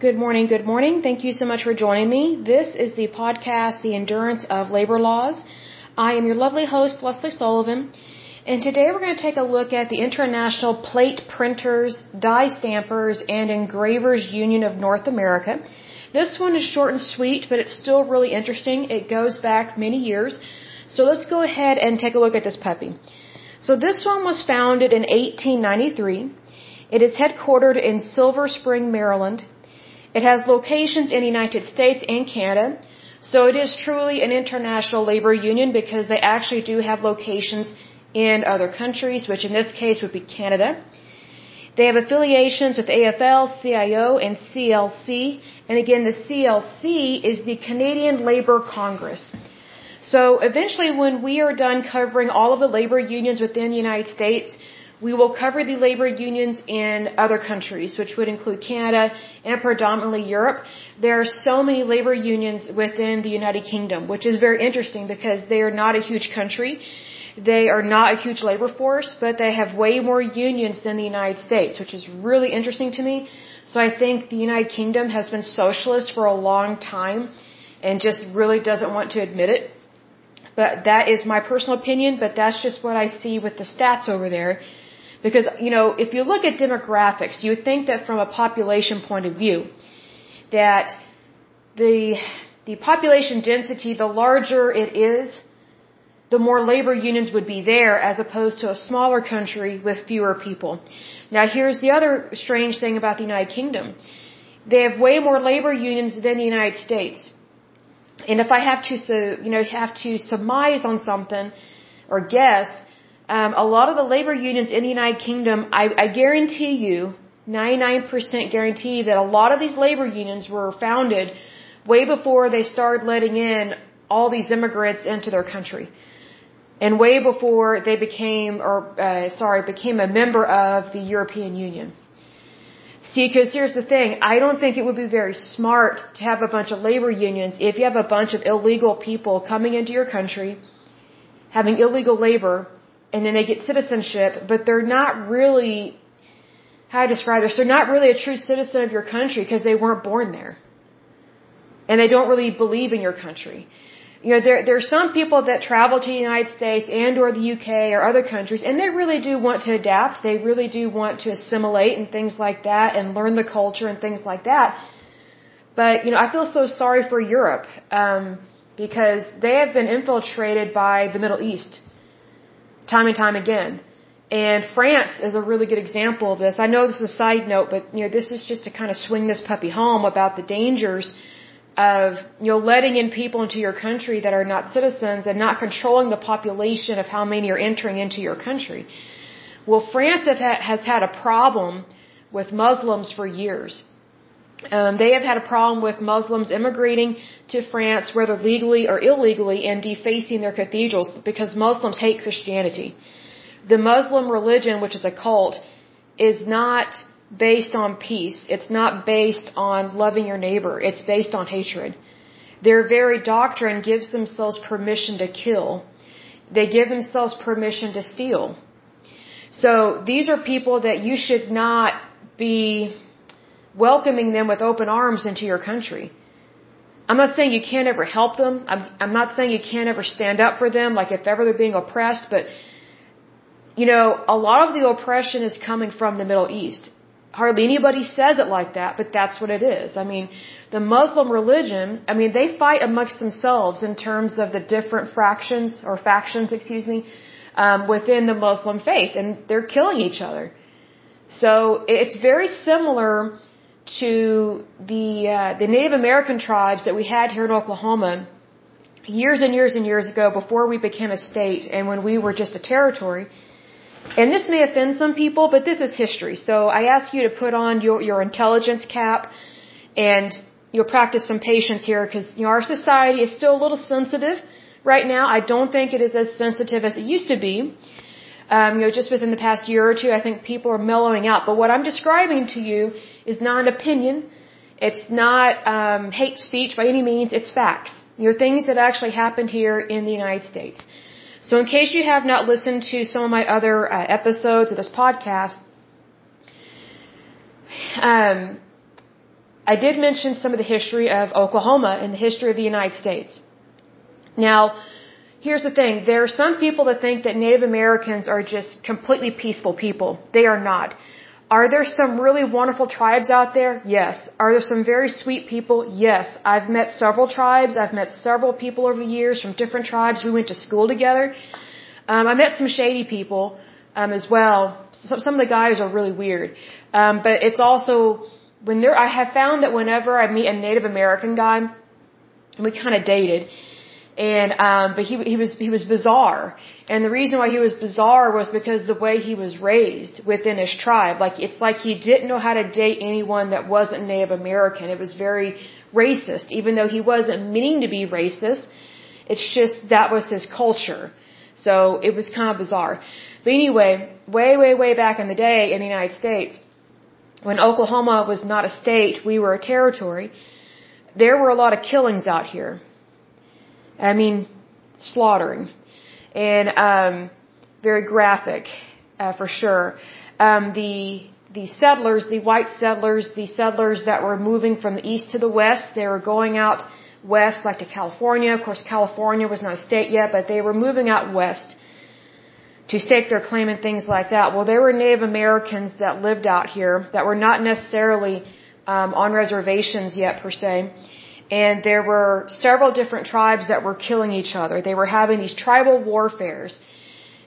Good morning, good morning. Thank you so much for joining me. This is the podcast, The Endurance of Labor Laws. I am your lovely host, Lesley Sullivan, and today we're going to take a look at the International Plate Printers, Die Stampers, and Engravers Union of North America. This one is short and sweet, but it's still really interesting. It goes back many years. So let's go ahead and take a look at this puppy. So this one was founded in 1893. It is headquartered in Silver Spring, Maryland. It has locations in the United States and Canada. So it is truly an international labor union because they actually do have locations in other countries, which in this case would be Canada. They have affiliations with AFL, CIO, and CLC. And again, the CLC is the Canadian Labor Congress. So eventually when we are done covering all of the labor unions within the United States, we will cover the labor unions in other countries, which would include Canada and predominantly Europe. There are so many labor unions within the United Kingdom, which is very interesting because they are not a huge country. They are not a huge labor force, but they have way more unions than the United States, which is really interesting to me. So I think the United Kingdom has been socialist for a long time and just really doesn't want to admit it. But that is my personal opinion, but that's just what I see with the stats over there. Because, you know, if you look at demographics, you would think that from a population point of view, that the, the population density, the larger it is, the more labor unions would be there as opposed to a smaller country with fewer people. Now here's the other strange thing about the United Kingdom. They have way more labor unions than the United States. And if I have to, you know, have to surmise on something or guess, um, a lot of the labor unions in the United Kingdom, I, I guarantee you, 99% guarantee that a lot of these labor unions were founded way before they started letting in all these immigrants into their country. And way before they became, or, uh, sorry, became a member of the European Union. See, because here's the thing, I don't think it would be very smart to have a bunch of labor unions if you have a bunch of illegal people coming into your country, having illegal labor, and then they get citizenship, but they're not really, how to describe this, they're not really a true citizen of your country because they weren't born there. And they don't really believe in your country. You know, there, there are some people that travel to the United States and or the UK or other countries and they really do want to adapt. They really do want to assimilate and things like that and learn the culture and things like that. But, you know, I feel so sorry for Europe, um, because they have been infiltrated by the Middle East time and time again. And France is a really good example of this. I know this is a side note, but you know, this is just to kind of swing this puppy home about the dangers of you know letting in people into your country that are not citizens and not controlling the population of how many are entering into your country. Well, France has had a problem with Muslims for years. Um, they have had a problem with Muslims immigrating to France, whether legally or illegally, and defacing their cathedrals because Muslims hate Christianity. The Muslim religion, which is a cult, is not based on peace. It's not based on loving your neighbor. It's based on hatred. Their very doctrine gives themselves permission to kill. They give themselves permission to steal. So these are people that you should not be welcoming them with open arms into your country. I'm not saying you can't ever help them. I'm, I'm not saying you can't ever stand up for them, like if ever they're being oppressed, but, you know, a lot of the oppression is coming from the Middle East. Hardly anybody says it like that, but that's what it is. I mean, the Muslim religion, I mean, they fight amongst themselves in terms of the different fractions, or factions, excuse me, um, within the Muslim faith, and they're killing each other. So it's very similar to the uh, the Native American tribes that we had here in Oklahoma years and years and years ago before we became a state and when we were just a territory. And this may offend some people, but this is history. So I ask you to put on your, your intelligence cap and you'll practice some patience here because you know, our society is still a little sensitive right now. I don't think it is as sensitive as it used to be. Um, you know, just within the past year or two, I think people are mellowing out. But what I'm describing to you is not an opinion. It's not um, hate speech by any means. It's facts. You know, things that actually happened here in the United States. So in case you have not listened to some of my other uh, episodes of this podcast, um, I did mention some of the history of Oklahoma and the history of the United States. Now, here's the thing. There are some people that think that Native Americans are just completely peaceful people. They are not. Are there some really wonderful tribes out there? Yes. Are there some very sweet people? Yes. I've met several tribes. I've met several people over the years from different tribes. We went to school together. Um, I met some shady people um, as well. Some, some of the guys are really weird. Um, but it's also when there, I have found that whenever I meet a Native American guy, we kind of dated, and um, but he he was he was bizarre, and the reason why he was bizarre was because the way he was raised within his tribe. Like it's like he didn't know how to date anyone that wasn't Native American. It was very racist, even though he wasn't meaning to be racist. It's just that was his culture. So it was kind of bizarre. But anyway, way, way, way back in the day in the United States, when Oklahoma was not a state, we were a territory, there were a lot of killings out here. I mean, slaughtering. And, um, very graphic, uh, for sure. Um, the, the settlers, the white settlers, the settlers that were moving from the east to the west, they were going out west, like to California. Of course, California was not a state yet, but they were moving out west to stake their claim and things like that. Well, there were Native Americans that lived out here that were not necessarily um, on reservations yet per se. And there were several different tribes that were killing each other. They were having these tribal warfares.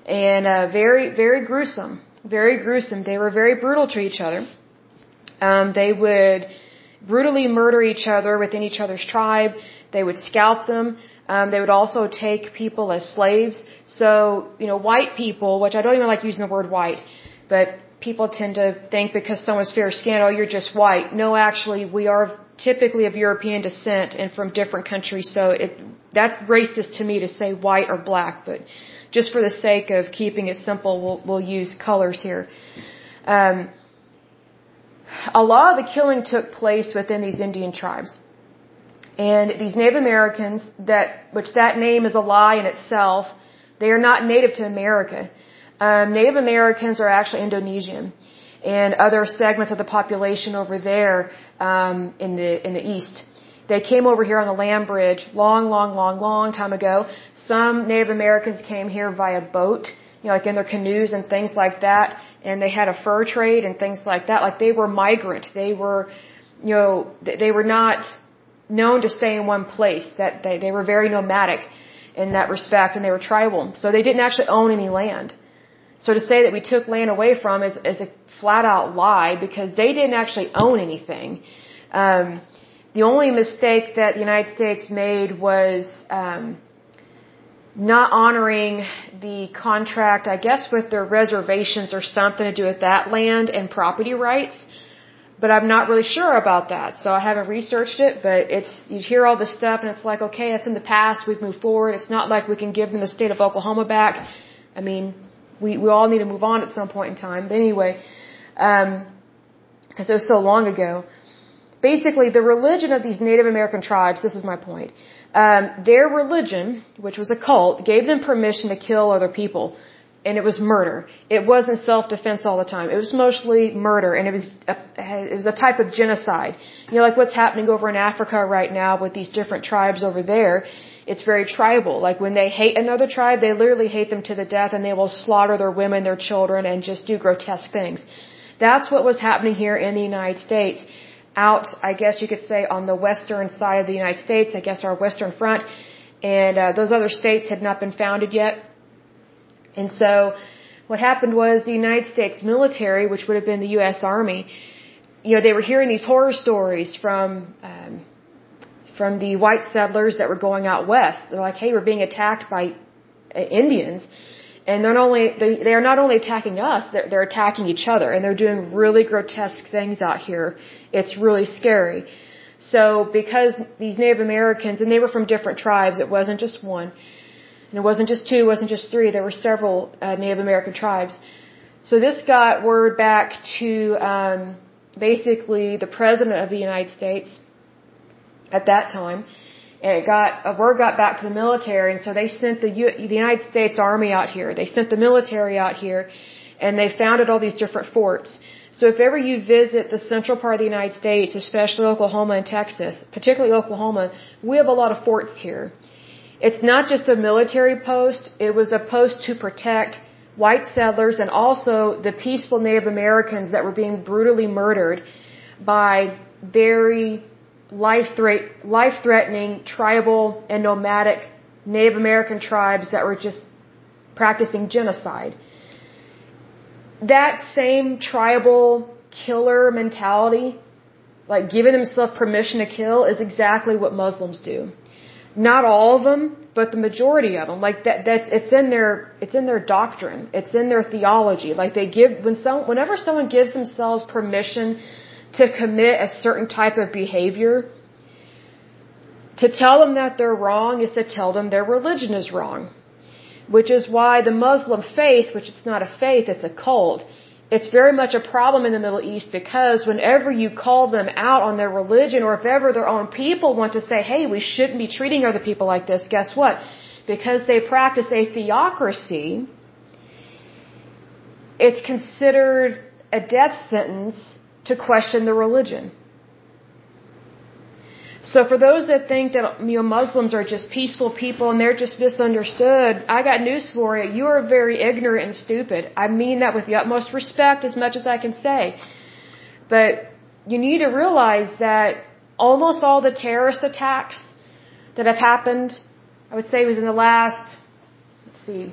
And uh, very, very gruesome. Very gruesome. They were very brutal to each other. Um, they would brutally murder each other within each other's tribe. They would scalp them. Um, they would also take people as slaves. So, you know, white people, which I don't even like using the word white, but people tend to think because someone's fair skinned, oh, you're just white. No, actually, we are typically of European descent and from different countries. So it, that's racist to me to say white or black, but just for the sake of keeping it simple, we'll, we'll use colors here. Um, a lot of the killing took place within these Indian tribes. And these Native Americans, that which that name is a lie in itself, they are not native to America. Um, native Americans are actually Indonesian and other segments of the population over there um, in the in the east. They came over here on the land bridge long, long, long, long time ago. Some Native Americans came here via boat, you know, like in their canoes and things like that, and they had a fur trade and things like that. Like they were migrant. They were, you know, they were not known to stay in one place, that they, they were very nomadic in that respect, and they were tribal. So they didn't actually own any land. So to say that we took land away from is, is a flat out lie because they didn't actually own anything. Um, the only mistake that the United States made was um, not honoring the contract, I guess, with their reservations or something to do with that land and property rights but I'm not really sure about that. So I haven't researched it, but it's, you hear all this stuff and it's like, okay, it's in the past, we've moved forward. It's not like we can give them the state of Oklahoma back. I mean, we, we all need to move on at some point in time. But anyway, um, because it was so long ago. Basically, the religion of these Native American tribes, this is my point, um, their religion, which was a cult, gave them permission to kill other people and it was murder. It wasn't self-defense all the time. It was mostly murder, and it was a, it was a type of genocide. You know, like what's happening over in Africa right now with these different tribes over there. It's very tribal. Like when they hate another tribe, they literally hate them to the death, and they will slaughter their women, their children, and just do grotesque things. That's what was happening here in the United States. Out, I guess you could say, on the western side of the United States, I guess our western front, and uh, those other states had not been founded yet and so what happened was the United States military, which would have been the U.S. Army, you know, they were hearing these horror stories from, um, from the white settlers that were going out west. They're like, hey, we're being attacked by uh, Indians. And they're not only, they, they are not only attacking us, they're, they're attacking each other. And they're doing really grotesque things out here. It's really scary. So because these Native Americans, and they were from different tribes, it wasn't just one, and it wasn't just two, it wasn't just three, there were several uh, Native American tribes. So this got word back to um, basically the President of the United States at that time. And it got, a word got back to the military, and so they sent the, U, the United States Army out here. They sent the military out here, and they founded all these different forts. So if ever you visit the central part of the United States, especially Oklahoma and Texas, particularly Oklahoma, we have a lot of forts here. It's not just a military post, it was a post to protect white settlers and also the peaceful Native Americans that were being brutally murdered by very life-threatening tribal and nomadic Native American tribes that were just practicing genocide. That same tribal killer mentality, like giving himself permission to kill, is exactly what Muslims do. Not all of them, but the majority of them. Like that, that's it's in their it's in their doctrine. It's in their theology. Like they give when some whenever someone gives themselves permission to commit a certain type of behavior, to tell them that they're wrong is to tell them their religion is wrong. Which is why the Muslim faith, which it's not a faith, it's a cult, it's very much a problem in the Middle East because whenever you call them out on their religion or if ever their own people want to say, hey, we shouldn't be treating other people like this, guess what? Because they practice a theocracy, it's considered a death sentence to question the religion. So for those that think that you know Muslims are just peaceful people and they're just misunderstood, I got news for you. You are very ignorant and stupid. I mean that with the utmost respect as much as I can say. But you need to realize that almost all the terrorist attacks that have happened, I would say within the last let's see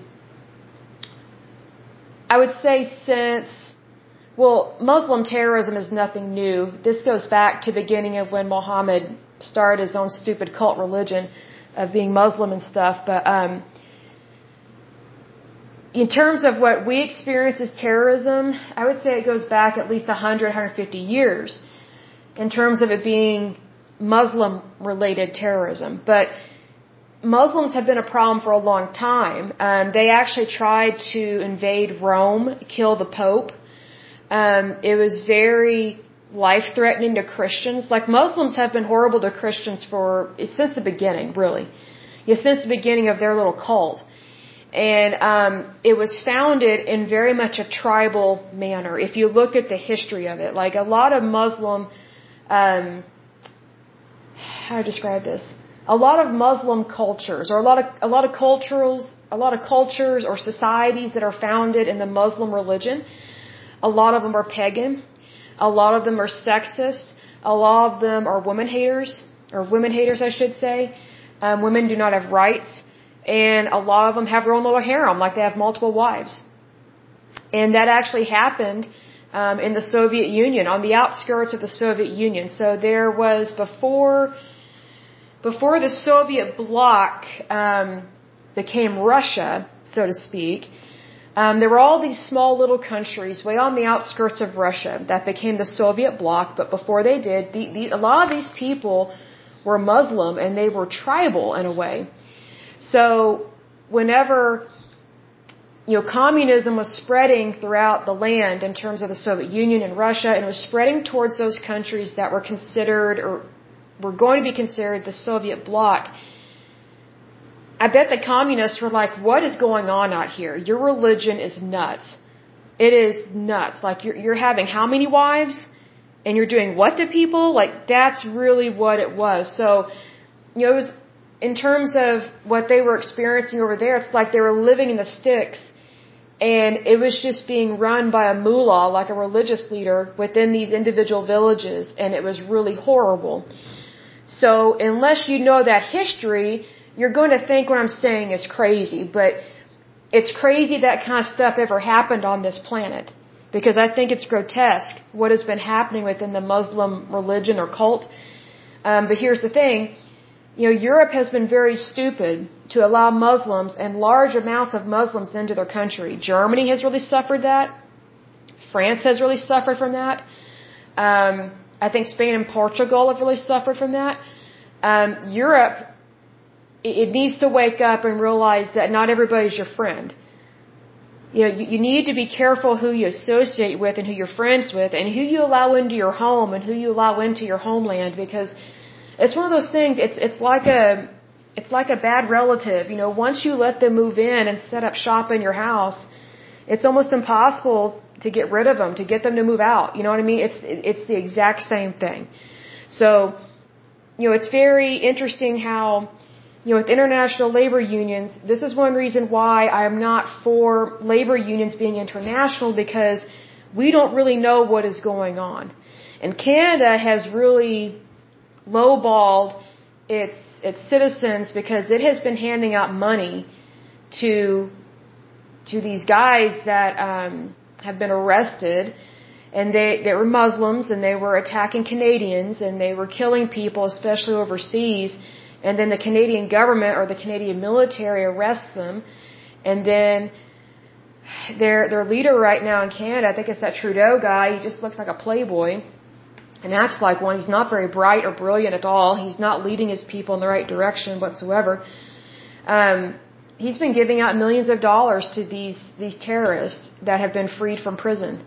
I would say since well, Muslim terrorism is nothing new. This goes back to the beginning of when Muhammad started his own stupid cult religion of being Muslim and stuff. But um, in terms of what we experience as terrorism, I would say it goes back at least 100, 150 years in terms of it being Muslim related terrorism. But Muslims have been a problem for a long time. Um, they actually tried to invade Rome, kill the Pope. Um, it was very life threatening to Christians. Like Muslims have been horrible to Christians for since the beginning, really. Yeah, since the beginning of their little cult. And um, it was founded in very much a tribal manner. If you look at the history of it, like a lot of Muslim, um, how do I describe this? A lot of Muslim cultures, or a lot of a lot of cultures, a lot of cultures or societies that are founded in the Muslim religion, a lot of them are pagan a lot of them are sexist. A lot of them are women haters, or women haters, I should say. Um, women do not have rights. And a lot of them have their own little harem, like they have multiple wives. And that actually happened um, in the Soviet Union, on the outskirts of the Soviet Union. So there was before, before the Soviet bloc um, became Russia, so to speak, um, there were all these small little countries way on the outskirts of Russia that became the Soviet bloc, but before they did, the, the, a lot of these people were Muslim and they were tribal in a way. So whenever you know communism was spreading throughout the land in terms of the Soviet Union and Russia, and it was spreading towards those countries that were considered or were going to be considered the Soviet bloc I bet the communists were like, what is going on out here? Your religion is nuts. It is nuts. Like you're, you're having how many wives? And you're doing what to people? Like that's really what it was. So, you know, it was, in terms of what they were experiencing over there, it's like they were living in the sticks and it was just being run by a mullah, like a religious leader, within these individual villages, and it was really horrible. So, unless you know that history, you're going to think what I'm saying is crazy, but it's crazy that kind of stuff ever happened on this planet. Because I think it's grotesque what has been happening within the Muslim religion or cult. Um, but here's the thing. You know, Europe has been very stupid to allow Muslims and large amounts of Muslims into their country. Germany has really suffered that. France has really suffered from that. Um, I think Spain and Portugal have really suffered from that. Um, Europe it needs to wake up and realize that not everybody's your friend. You know, you, you need to be careful who you associate with and who you're friends with and who you allow into your home and who you allow into your homeland because it's one of those things, it's, it's like a, it's like a bad relative. You know, once you let them move in and set up shop in your house, it's almost impossible to get rid of them, to get them to move out. You know what I mean? It's it's the exact same thing. So, you know, it's very interesting how you know, with international labor unions, this is one reason why I am not for labor unions being international because we don't really know what is going on. And Canada has really lowballed its its citizens because it has been handing out money to to these guys that um, have been arrested, and they they were Muslims and they were attacking Canadians and they were killing people, especially overseas and then the Canadian government or the Canadian military arrests them, and then their their leader right now in Canada, I think it's that Trudeau guy. He just looks like a playboy and acts like one. He's not very bright or brilliant at all. He's not leading his people in the right direction whatsoever. Um, he's been giving out millions of dollars to these these terrorists that have been freed from prison.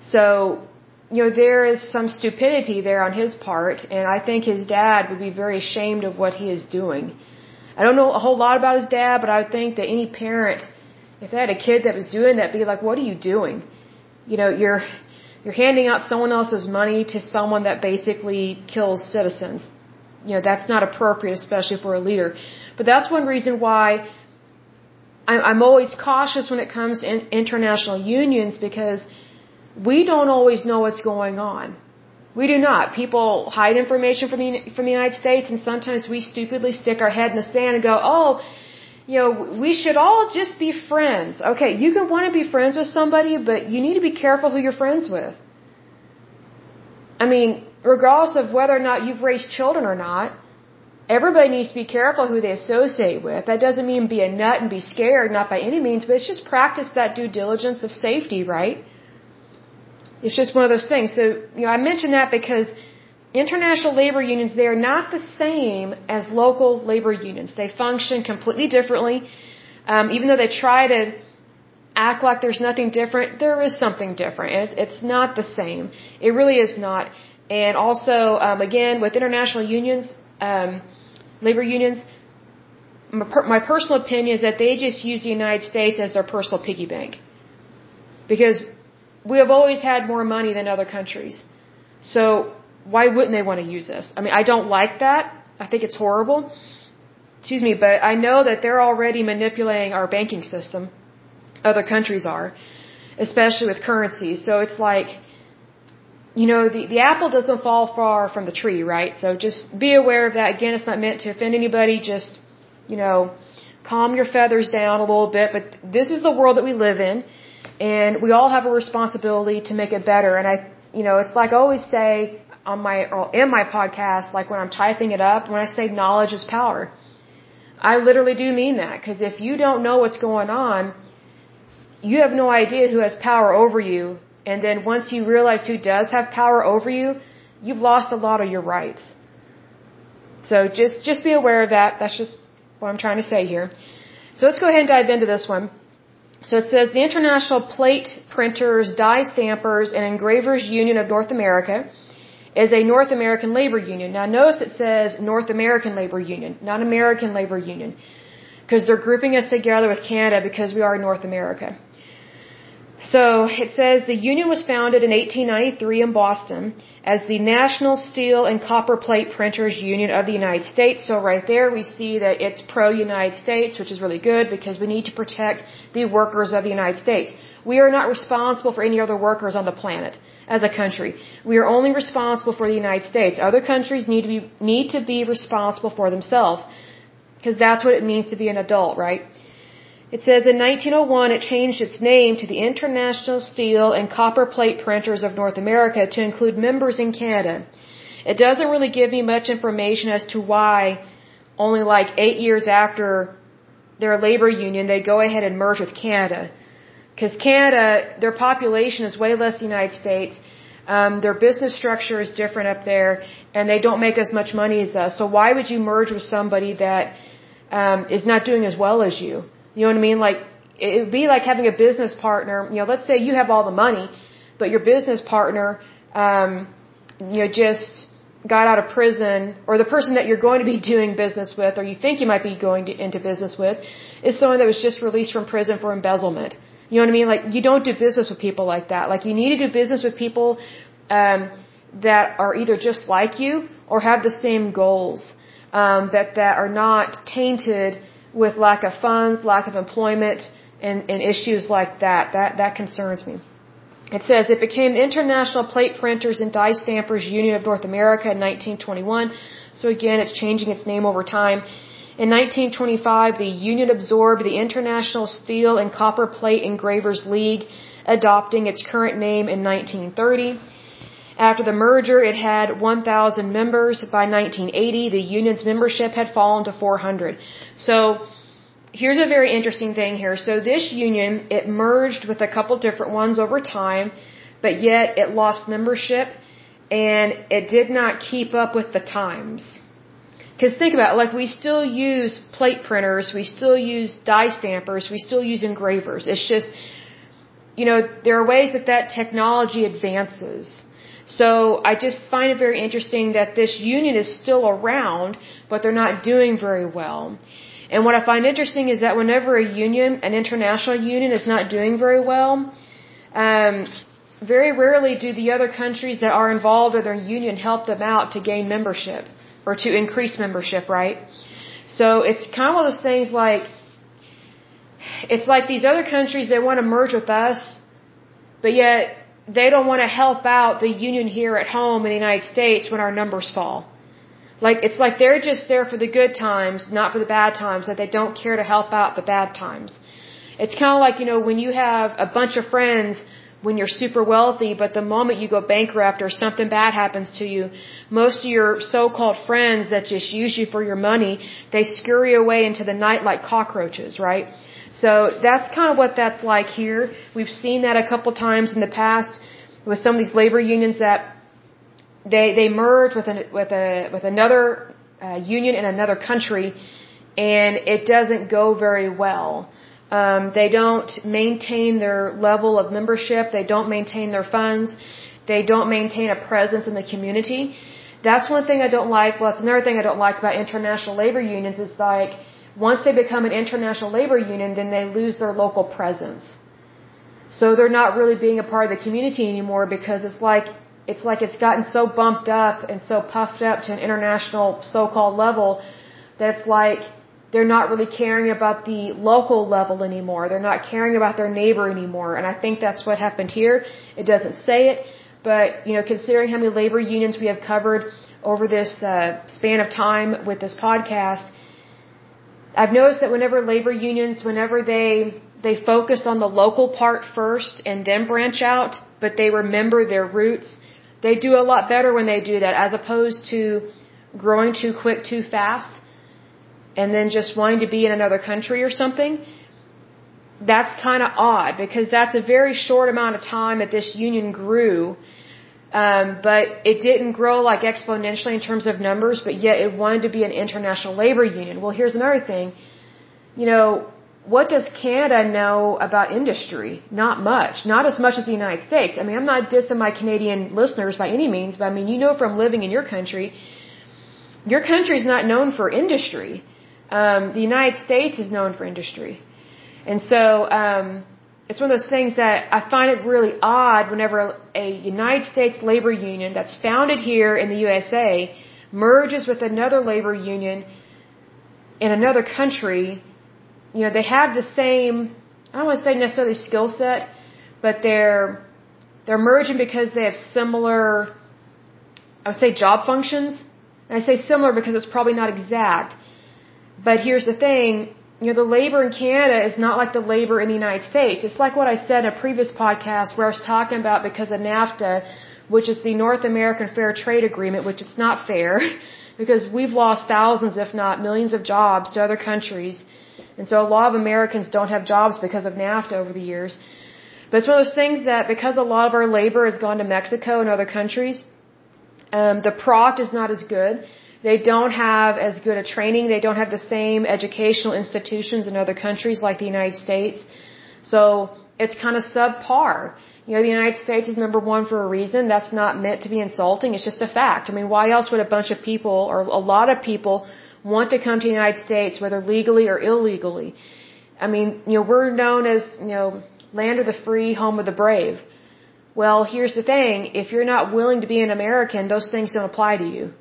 So you know, there is some stupidity there on his part, and I think his dad would be very ashamed of what he is doing. I don't know a whole lot about his dad, but I would think that any parent, if they had a kid that was doing that, be like, what are you doing? You know, you're, you're handing out someone else's money to someone that basically kills citizens. You know, that's not appropriate, especially for a leader. But that's one reason why I'm always cautious when it comes to international unions because we don't always know what's going on. We do not. People hide information from the, from the United States, and sometimes we stupidly stick our head in the sand and go, oh, you know, we should all just be friends. Okay, you can want to be friends with somebody, but you need to be careful who you're friends with. I mean, regardless of whether or not you've raised children or not, everybody needs to be careful who they associate with. That doesn't mean be a nut and be scared, not by any means, but it's just practice that due diligence of safety, right? It's just one of those things. So, you know, I mention that because international labor unions, they are not the same as local labor unions. They function completely differently. Um, even though they try to act like there's nothing different, there is something different. It's, it's not the same. It really is not. And also, um, again, with international unions, um, labor unions, my, per, my personal opinion is that they just use the United States as their personal piggy bank. Because we have always had more money than other countries. So why wouldn't they want to use us? I mean, I don't like that. I think it's horrible. Excuse me, but I know that they're already manipulating our banking system. Other countries are, especially with currency. So it's like, you know, the, the apple doesn't fall far from the tree, right? So just be aware of that. Again, it's not meant to offend anybody. Just, you know, calm your feathers down a little bit. But this is the world that we live in and we all have a responsibility to make it better. And I, you know, it's like I always say on my, or in my podcast, like when I'm typing it up, when I say knowledge is power, I literally do mean that. Because if you don't know what's going on, you have no idea who has power over you. And then once you realize who does have power over you, you've lost a lot of your rights. So just, just be aware of that. That's just what I'm trying to say here. So let's go ahead and dive into this one. So it says the International Plate Printers, Die Stampers, and Engravers Union of North America is a North American labor union. Now notice it says North American Labor Union, not American Labor Union, because they're grouping us together with Canada because we are North America. So it says the union was founded in 1893 in Boston as the National Steel and Copper Plate Printers Union of the United States. So right there we see that it's pro-United States, which is really good because we need to protect the workers of the United States. We are not responsible for any other workers on the planet as a country. We are only responsible for the United States. Other countries need to be, need to be responsible for themselves because that's what it means to be an adult, right? It says in 1901 it changed its name to the International Steel and Copper Plate Printers of North America to include members in Canada. It doesn't really give me much information as to why only like eight years after their labor union they go ahead and merge with Canada. Because Canada, their population is way less than the United States. Um, their business structure is different up there, and they don't make as much money as us. So why would you merge with somebody that um, is not doing as well as you? You know what I mean? Like, it would be like having a business partner. You know, let's say you have all the money, but your business partner, um, you know, just got out of prison, or the person that you're going to be doing business with, or you think you might be going to, into business with, is someone that was just released from prison for embezzlement. You know what I mean? Like you don't do business with people like that. Like you need to do business with people um, that are either just like you or have the same goals. Um, that that are not tainted with lack of funds, lack of employment, and, and issues like that. That that concerns me. It says it became the International Plate Printers and Die Stampers Union of North America in 1921. So again, it's changing its name over time. In 1925, the union absorbed the International Steel and Copper Plate Engravers League, adopting its current name in 1930. After the merger, it had 1,000 members. By 1980, the union's membership had fallen to 400. So, here's a very interesting thing here. So this union, it merged with a couple different ones over time, but yet it lost membership and it did not keep up with the times. Because think about it, like we still use plate printers, we still use die stampers, we still use engravers. It's just, you know, there are ways that that technology advances. So I just find it very interesting that this union is still around, but they're not doing very well. And what I find interesting is that whenever a union, an international union, is not doing very well, um, very rarely do the other countries that are involved in their union help them out to gain membership or to increase membership, right? So it's kind of one of those things like, it's like these other countries, they want to merge with us, but yet they don't want to help out the union here at home in the United States when our numbers fall. Like, it's like they're just there for the good times, not for the bad times, that they don't care to help out the bad times. It's kind of like, you know, when you have a bunch of friends when you're super wealthy, but the moment you go bankrupt or something bad happens to you, most of your so-called friends that just use you for your money, they scurry away into the night like cockroaches, right? So that's kind of what that's like here. We've seen that a couple times in the past with some of these labor unions that they they merge with an with a with another uh, union in another country, and it doesn't go very well. Um, they don't maintain their level of membership. They don't maintain their funds. They don't maintain a presence in the community. That's one thing I don't like. Well, that's another thing I don't like about international labor unions is like once they become an international labor union, then they lose their local presence. So they're not really being a part of the community anymore because it's like it's like it's gotten so bumped up and so puffed up to an international so-called level that it's like they're not really caring about the local level anymore. They're not caring about their neighbor anymore. And I think that's what happened here. It doesn't say it, but you know, considering how many labor unions we have covered over this uh, span of time with this podcast, I've noticed that whenever labor unions, whenever they they focus on the local part first and then branch out, but they remember their roots, they do a lot better when they do that as opposed to growing too quick, too fast and then just wanting to be in another country or something, that's kind of odd because that's a very short amount of time that this union grew. Um, but it didn't grow like exponentially in terms of numbers, but yet it wanted to be an international labor union. Well, here's another thing. You know, what does Canada know about industry? Not much. Not as much as the United States. I mean, I'm not dissing my Canadian listeners by any means, but I mean, you know from living in your country, your country is not known for industry um, the United States is known for industry. And so um, it's one of those things that I find it really odd whenever a United States labor union that's founded here in the USA merges with another labor union in another country. You know, they have the same, I don't want to say necessarily skill set, but they're, they're merging because they have similar, I would say job functions. And I say similar because it's probably not exact but here's the thing, you know, the labor in Canada is not like the labor in the United States. It's like what I said in a previous podcast where I was talking about because of NAFTA, which is the North American Fair Trade Agreement, which it's not fair because we've lost thousands, if not millions of jobs to other countries. And so a lot of Americans don't have jobs because of NAFTA over the years. But it's one of those things that because a lot of our labor has gone to Mexico and other countries, um, the product is not as good. They don't have as good a training. They don't have the same educational institutions in other countries like the United States. So it's kind of subpar. You know, the United States is number one for a reason. That's not meant to be insulting. It's just a fact. I mean, why else would a bunch of people or a lot of people want to come to the United States, whether legally or illegally? I mean, you know, we're known as, you know, land of the free, home of the brave. Well, here's the thing. If you're not willing to be an American, those things don't apply to you.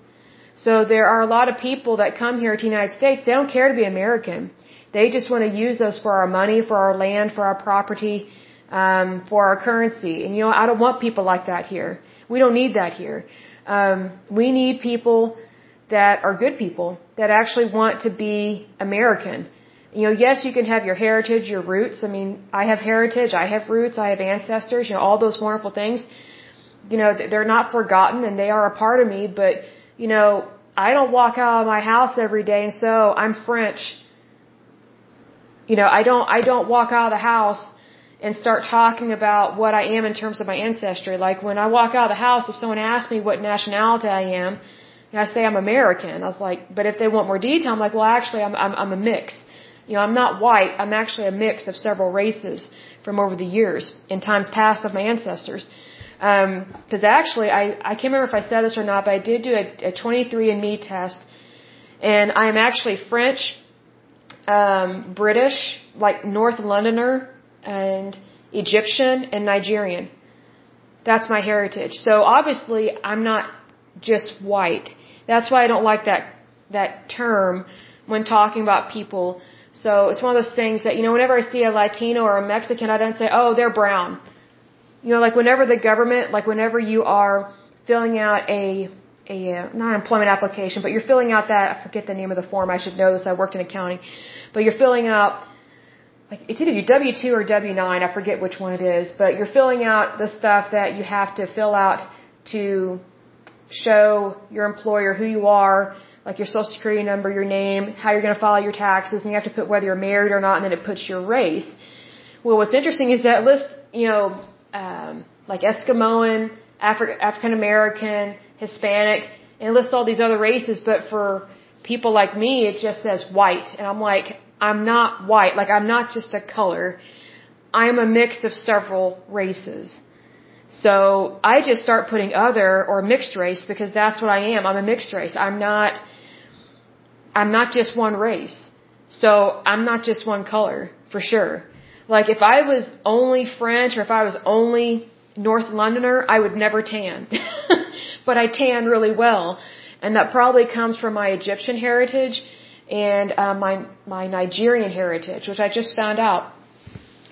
So there are a lot of people that come here to the United States. They don't care to be American. They just want to use us for our money, for our land, for our property, um, for our currency. And you know, I don't want people like that here. We don't need that here. Um, we need people that are good people that actually want to be American. You know, yes, you can have your heritage, your roots. I mean, I have heritage, I have roots, I have ancestors, you know, all those wonderful things. You know, they're not forgotten and they are a part of me, but, you know, I don't walk out of my house every day and so I'm French. You know, I don't, I don't walk out of the house and start talking about what I am in terms of my ancestry. Like when I walk out of the house, if someone asks me what nationality I am, I say I'm American. I was like, but if they want more detail, I'm like, well, actually, I'm I'm, I'm a mix. You know, I'm not white. I'm actually a mix of several races from over the years in times past of my ancestors. Because um, actually, I I can't remember if I said this or not, but I did do a, a 23andMe test, and I am actually French, um, British, like North Londoner, and Egyptian and Nigerian. That's my heritage. So obviously, I'm not just white. That's why I don't like that that term when talking about people. So it's one of those things that you know whenever I see a Latino or a Mexican, I don't say, "Oh, they're brown." You know, like whenever the government, like whenever you are filling out a a uh, not employment application, but you're filling out that I forget the name of the form. I should know this. I worked in accounting, but you're filling out like it's either your W two or W nine. I forget which one it is, but you're filling out the stuff that you have to fill out to show your employer who you are, like your social security number, your name, how you're going to file your taxes, and you have to put whether you're married or not, and then it puts your race. Well, what's interesting is that list, you know, um, like Eskimoan, Afri- African American, Hispanic, and it lists all these other races, but for people like me, it just says white. And I'm like, I'm not white. Like, I'm not just a color. I'm a mix of several races. So I just start putting other or mixed race because that's what I am. I'm a mixed race. I'm not, I'm not just one race. So I'm not just one color for sure. Like if I was only French or if I was only North Londoner, I would never tan. but I tan really well. And that probably comes from my Egyptian heritage and uh, my my Nigerian heritage, which I just found out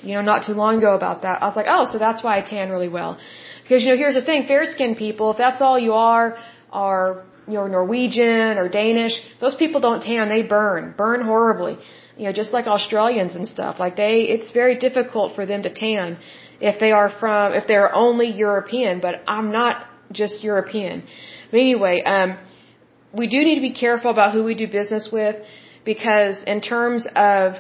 you know, not too long ago about that. I was like, oh, so that's why I tan really well. Because, you know, here's the thing, fair-skinned people, if that's all you are, are, you know, Norwegian or Danish, those people don't tan, they burn, burn horribly. You know, just like Australians and stuff. Like they, it's very difficult for them to tan if they are from, if they're only European, but I'm not just European. But anyway, um, we do need to be careful about who we do business with because in terms of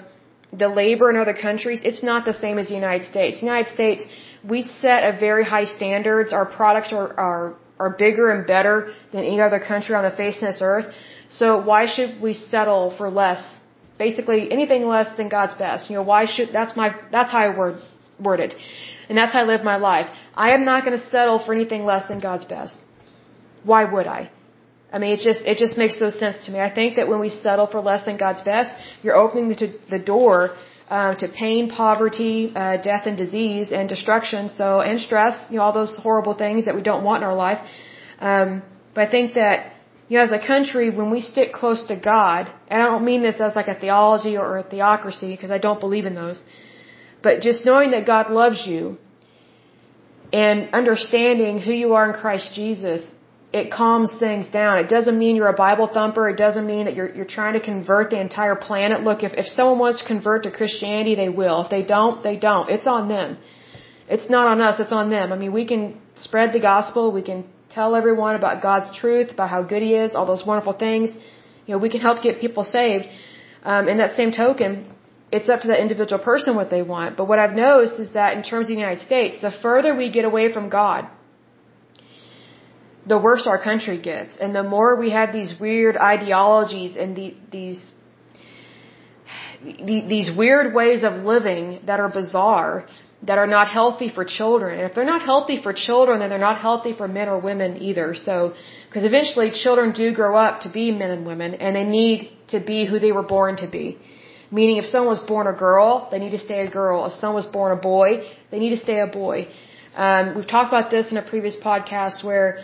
the labor in other countries, it's not the same as the United States. The United States, we set a very high standards. Our products are, are, are bigger and better than any other country on the face of this earth. So why should we settle for less? Basically, anything less than God's best. You know, why should, that's my, that's how I word, word it. And that's how I live my life. I am not going to settle for anything less than God's best. Why would I? I mean, it just it just makes no sense to me. I think that when we settle for less than God's best, you're opening the, the door uh, to pain, poverty, uh, death, and disease, and destruction. So and stress, you know, all those horrible things that we don't want in our life. Um, but I think that you know, as a country, when we stick close to God, and I don't mean this as like a theology or a theocracy because I don't believe in those, but just knowing that God loves you and understanding who you are in Christ Jesus it calms things down. It doesn't mean you're a Bible thumper. It doesn't mean that you're you're trying to convert the entire planet. Look, if if someone wants to convert to Christianity, they will. If they don't, they don't. It's on them. It's not on us. It's on them. I mean, we can spread the gospel. We can tell everyone about God's truth, about how good He is, all those wonderful things. You know, we can help get people saved. Um, in that same token, it's up to the individual person what they want. But what I've noticed is that in terms of the United States, the further we get away from God, the worse our country gets. And the more we have these weird ideologies and the, these the, these weird ways of living that are bizarre, that are not healthy for children. And if they're not healthy for children, then they're not healthy for men or women either. So, because eventually children do grow up to be men and women, and they need to be who they were born to be. Meaning if someone was born a girl, they need to stay a girl. If someone was born a boy, they need to stay a boy. Um, we've talked about this in a previous podcast where,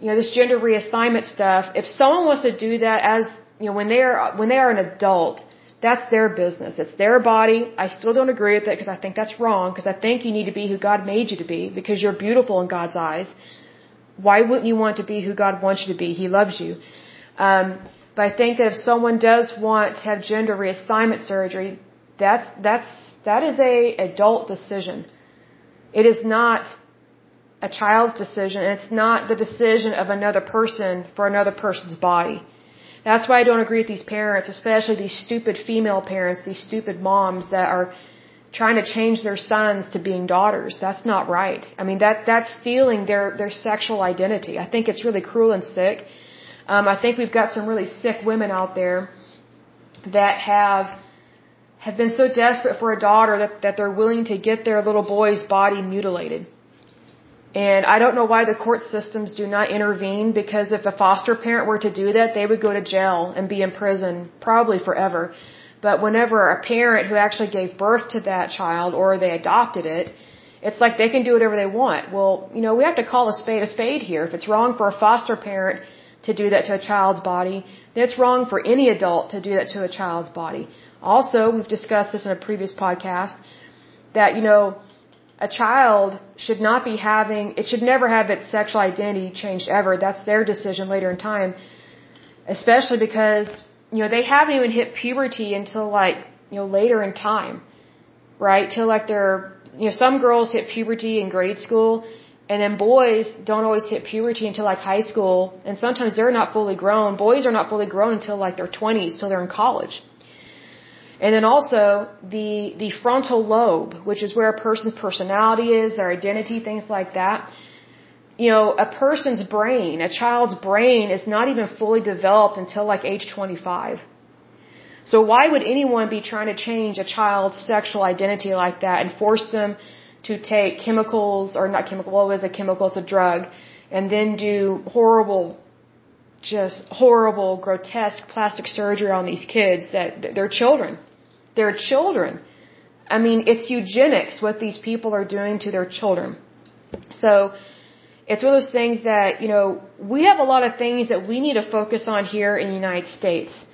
you know, this gender reassignment stuff, if someone wants to do that as, you know, when they are, when they are an adult, that's their business. It's their body. I still don't agree with it because I think that's wrong because I think you need to be who God made you to be because you're beautiful in God's eyes. Why wouldn't you want to be who God wants you to be? He loves you. Um, but I think that if someone does want to have gender reassignment surgery, that's, that's, that is a adult decision. It is not a child's decision. And it's not the decision of another person for another person's body. That's why I don't agree with these parents, especially these stupid female parents, these stupid moms that are trying to change their sons to being daughters. That's not right. I mean, that, that's stealing their, their sexual identity. I think it's really cruel and sick. Um, I think we've got some really sick women out there that have have been so desperate for a daughter that, that they're willing to get their little boy's body mutilated. And I don't know why the court systems do not intervene because if a foster parent were to do that, they would go to jail and be in prison probably forever. But whenever a parent who actually gave birth to that child or they adopted it, it's like they can do whatever they want. Well, you know, we have to call a spade a spade here. If it's wrong for a foster parent to do that to a child's body, then it's wrong for any adult to do that to a child's body. Also, we've discussed this in a previous podcast, that, you know, a child should not be having, it should never have its sexual identity changed ever. That's their decision later in time. Especially because, you know, they haven't even hit puberty until like, you know, later in time. Right? Till like they're, you know, some girls hit puberty in grade school and then boys don't always hit puberty until like high school, and sometimes they're not fully grown. Boys are not fully grown until like their 20s, till they're in college. And then also the the frontal lobe, which is where a person's personality is, their identity, things like that. You know, a person's brain, a child's brain is not even fully developed until like age 25. So why would anyone be trying to change a child's sexual identity like that and force them to take chemicals or not chemical, what was a chemical? It's a drug, and then do horrible, just horrible, grotesque plastic surgery on these kids that they're children. They're children. I mean, it's eugenics what these people are doing to their children. So, it's one of those things that, you know, we have a lot of things that we need to focus on here in the United States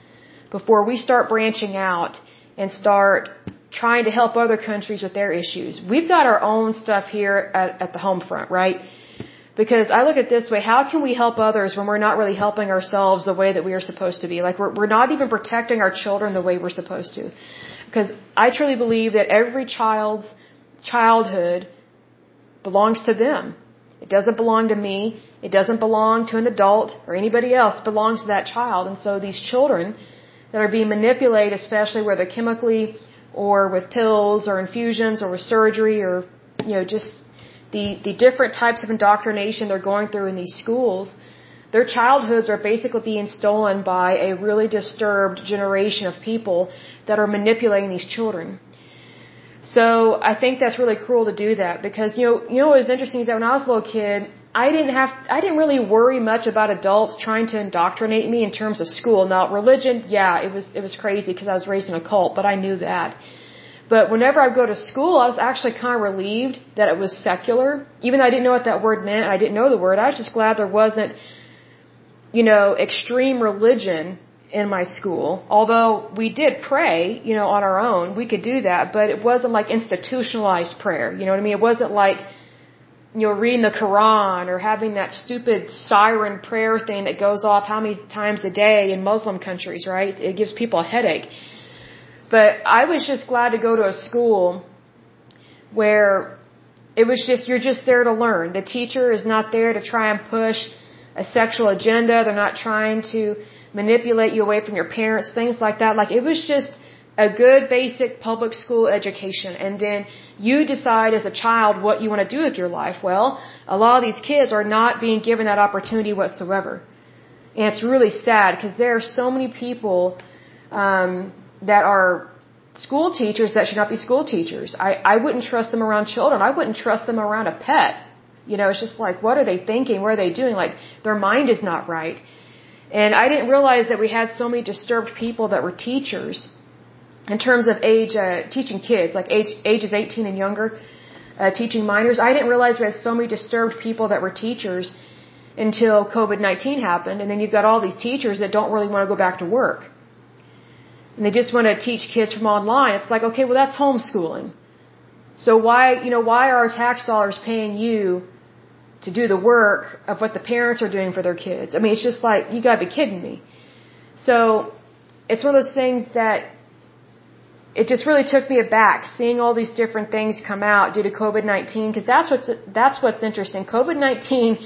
before we start branching out and start trying to help other countries with their issues. We've got our own stuff here at, at the home front, right? Because I look at this way, how can we help others when we're not really helping ourselves the way that we are supposed to be? Like we're, we're not even protecting our children the way we're supposed to. Because I truly believe that every child's childhood belongs to them. It doesn't belong to me. It doesn't belong to an adult or anybody else. It belongs to that child. And so these children that are being manipulated, especially where they're chemically or with pills or infusions or with surgery or, you know, just the, the different types of indoctrination they're going through in these schools, their childhoods are basically being stolen by a really disturbed generation of people that are manipulating these children. So I think that's really cruel to do that because, you know, you know what was interesting is that when I was a little kid, I didn't have, I didn't really worry much about adults trying to indoctrinate me in terms of school. Now, religion, yeah, it was, it was crazy because I was raised in a cult, but I knew that. But whenever I go to school, I was actually kind of relieved that it was secular. Even though I didn't know what that word meant, I didn't know the word. I was just glad there wasn't, you know, extreme religion in my school. Although we did pray, you know, on our own, we could do that, but it wasn't like institutionalized prayer. You know what I mean? It wasn't like, you know, reading the Quran or having that stupid siren prayer thing that goes off how many times a day in Muslim countries, right? It gives people a headache. But I was just glad to go to a school where it was just, you're just there to learn. The teacher is not there to try and push a sexual agenda. They're not trying to manipulate you away from your parents, things like that. Like it was just, a good basic public school education and then you decide as a child what you want to do with your life. Well, a lot of these kids are not being given that opportunity whatsoever. And it's really sad because there are so many people um, that are school teachers that should not be school teachers. I, I wouldn't trust them around children. I wouldn't trust them around a pet. You know, it's just like, what are they thinking? What are they doing? Like, their mind is not right. And I didn't realize that we had so many disturbed people that were teachers in terms of age, uh, teaching kids, like age, ages 18 and younger, uh, teaching minors. I didn't realize we had so many disturbed people that were teachers until COVID-19 happened. And then you've got all these teachers that don't really want to go back to work. And they just want to teach kids from online. It's like, okay, well, that's homeschooling. So why, you know, why are our tax dollars paying you to do the work of what the parents are doing for their kids? I mean, it's just like, you gotta be kidding me. So, it's one of those things that it just really took me aback seeing all these different things come out due to COVID-19 because that's what's that's what's interesting. COVID-19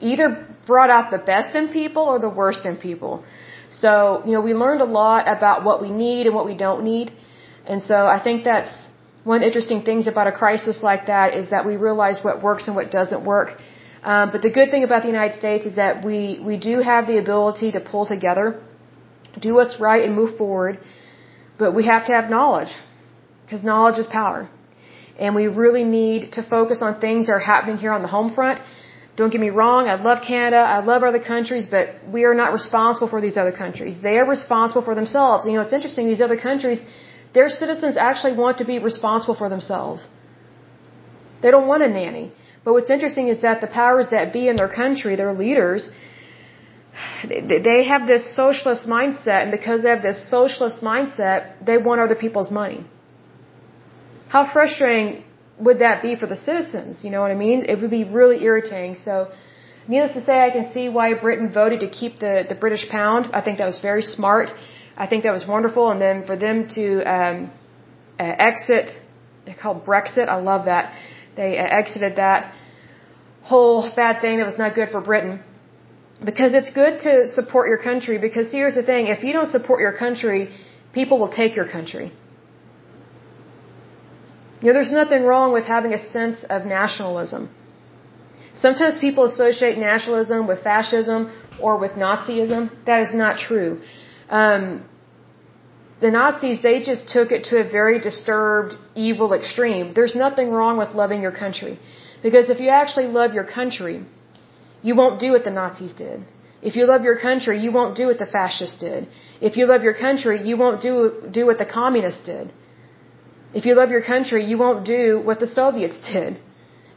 either brought out the best in people or the worst in people. So, you know, we learned a lot about what we need and what we don't need. And so I think that's one interesting things about a crisis like that is that we realize what works and what doesn't work. Um, but the good thing about the United States is that we, we do have the ability to pull together, do what's right and move forward. But we have to have knowledge because knowledge is power. And we really need to focus on things that are happening here on the home front don't get me wrong, I love Canada, I love other countries, but we are not responsible for these other countries. They are responsible for themselves. You know, it's interesting, these other countries, their citizens actually want to be responsible for themselves. They don't want a nanny. But what's interesting is that the powers that be in their country, their leaders, they have this socialist mindset, and because they have this socialist mindset, they want other people's money. How frustrating would that be for the citizens? You know what I mean? It would be really irritating. So, needless to say, I can see why Britain voted to keep the, the British pound. I think that was very smart. I think that was wonderful. And then for them to um, uh, exit, they called Brexit. I love that. They uh, exited that whole bad thing that was not good for Britain. Because it's good to support your country. Because here's the thing: if you don't support your country, people will take your country. You know, there's nothing wrong with having a sense of nationalism. Sometimes people associate nationalism with fascism or with Nazism. That is not true. Um, the Nazis, they just took it to a very disturbed, evil extreme. There's nothing wrong with loving your country. Because if you actually love your country, you won't do what the Nazis did. If you love your country, you won't do what the fascists did. If you love your country, you won't do, do what the communists did. If you love your country, you won't do what the Soviets did.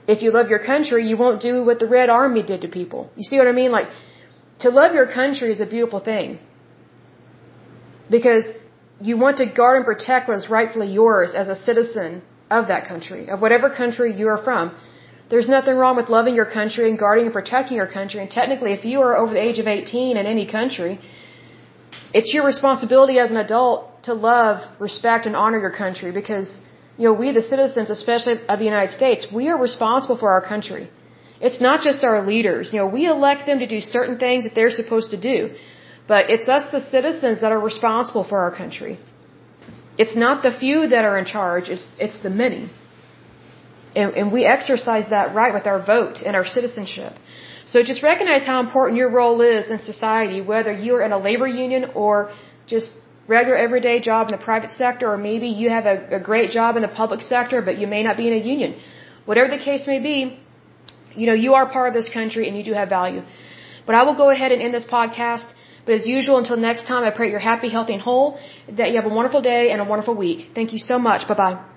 If you love your country, you won't do what the Red Army did to people. You see what I mean? Like, to love your country is a beautiful thing. Because you want to guard and protect what is rightfully yours as a citizen of that country, of whatever country you are from. There's nothing wrong with loving your country and guarding and protecting your country. And technically, if you are over the age of 18 in any country, it's your responsibility as an adult to love, respect, and honor your country because, you know, we, the citizens, especially of the United States, we are responsible for our country. It's not just our leaders. You know, we elect them to do certain things that they're supposed to do. But it's us, the citizens, that are responsible for our country. It's not the few that are in charge, it's, it's the many. And, and we exercise that right with our vote and our citizenship. So just recognize how important your role is in society, whether you're in a labor union or just regular everyday job in the private sector, or maybe you have a, a great job in the public sector, but you may not be in a union. Whatever the case may be, you know, you are part of this country and you do have value. But I will go ahead and end this podcast. But as usual, until next time, I pray you're happy, healthy, and whole, that you have a wonderful day and a wonderful week. Thank you so much. Bye bye.